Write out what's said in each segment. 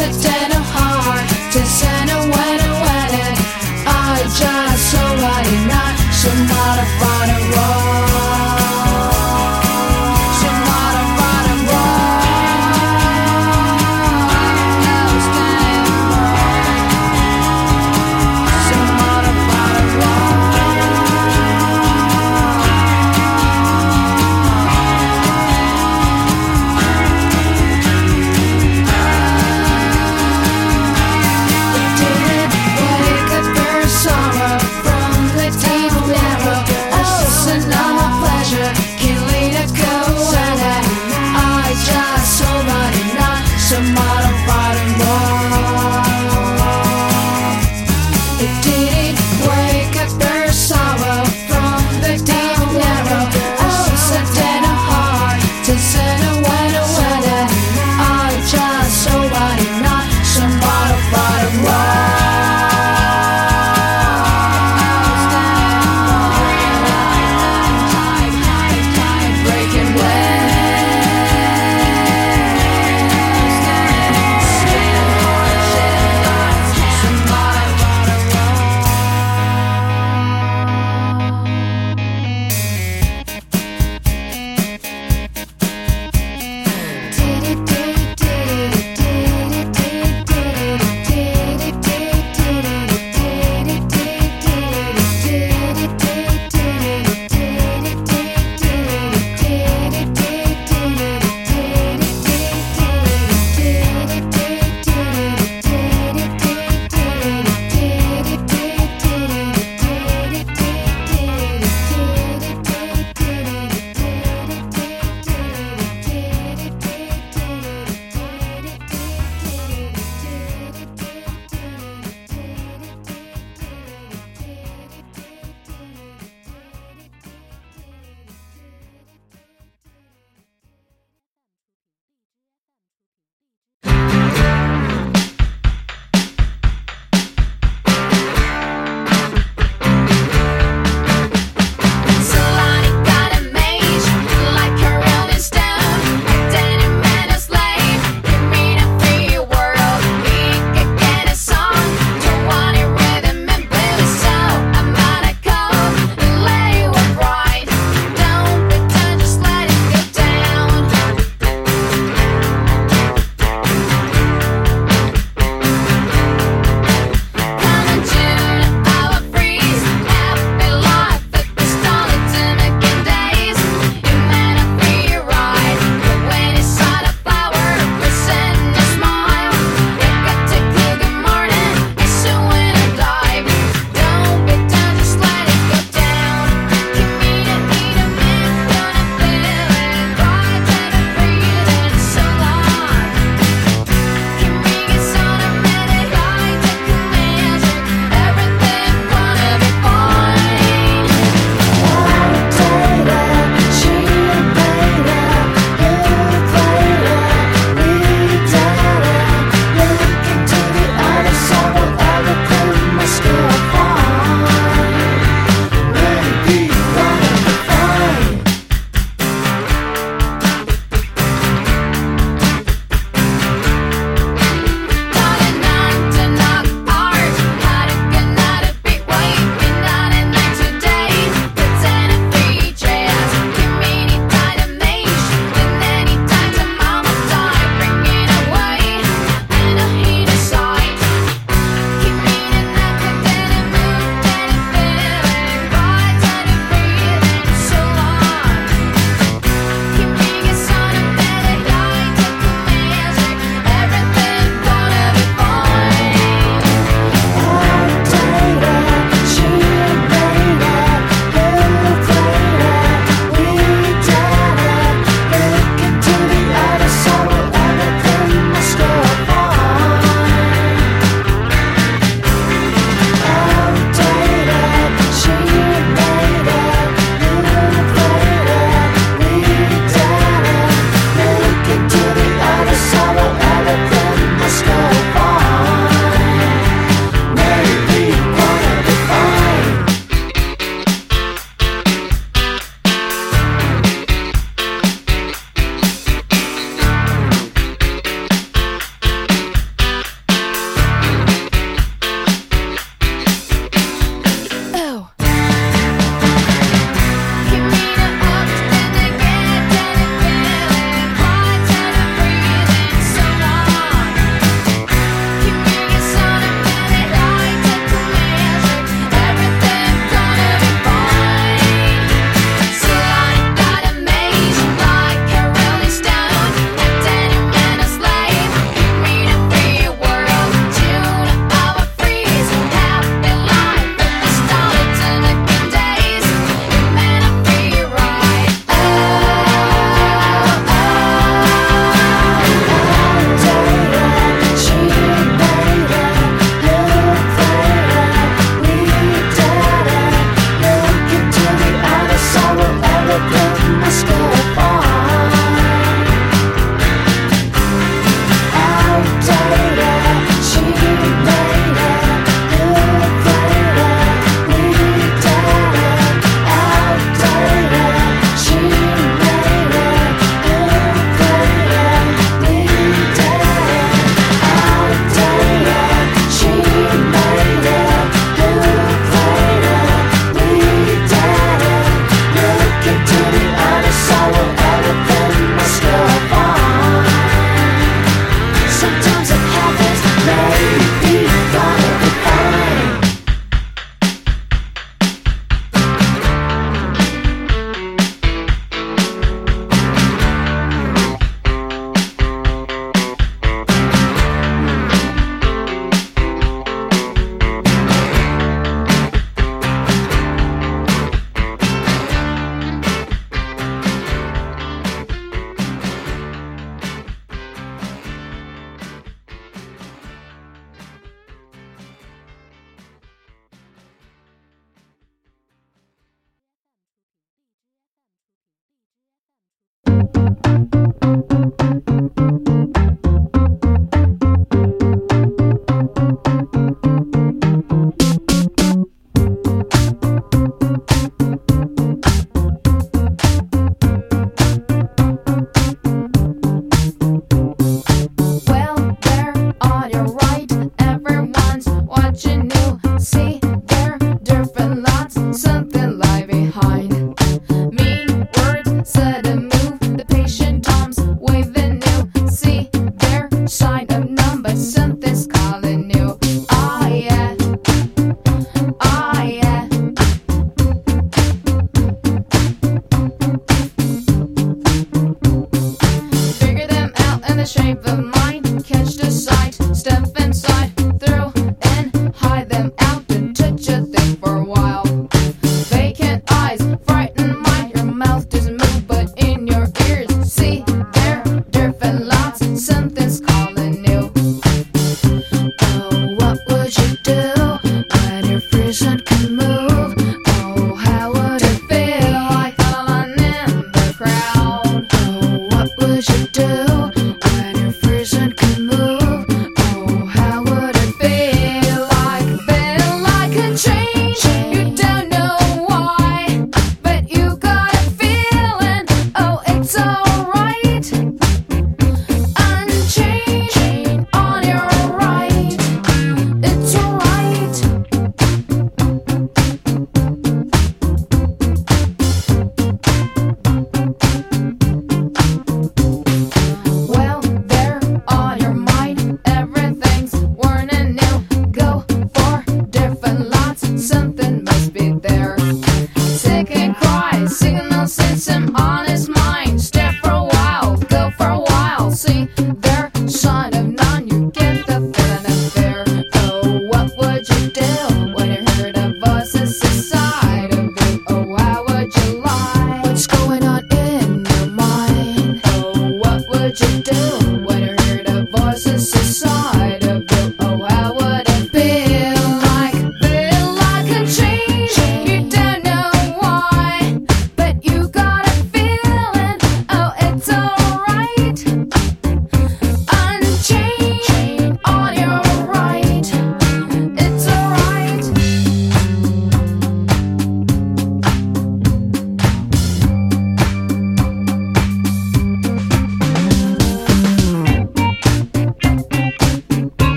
Accidental heart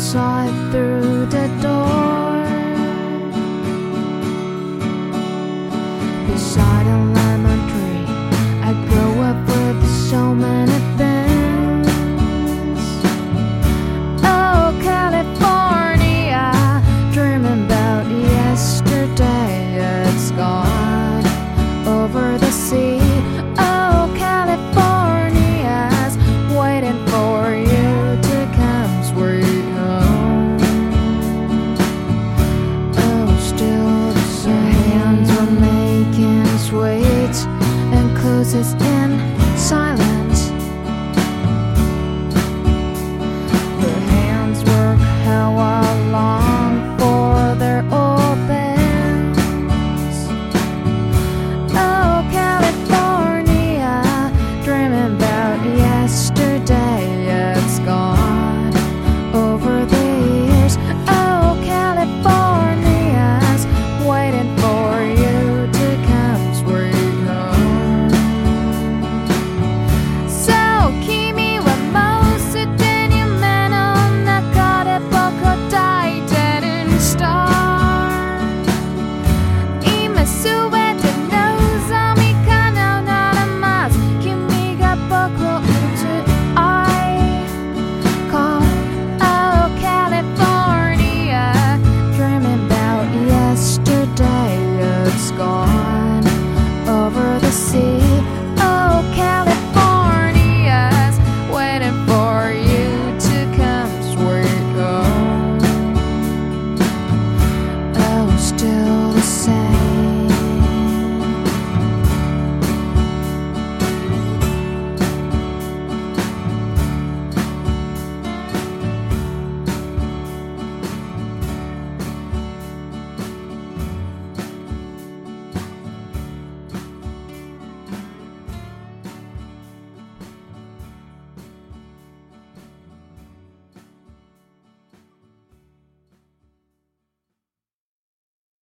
inside through.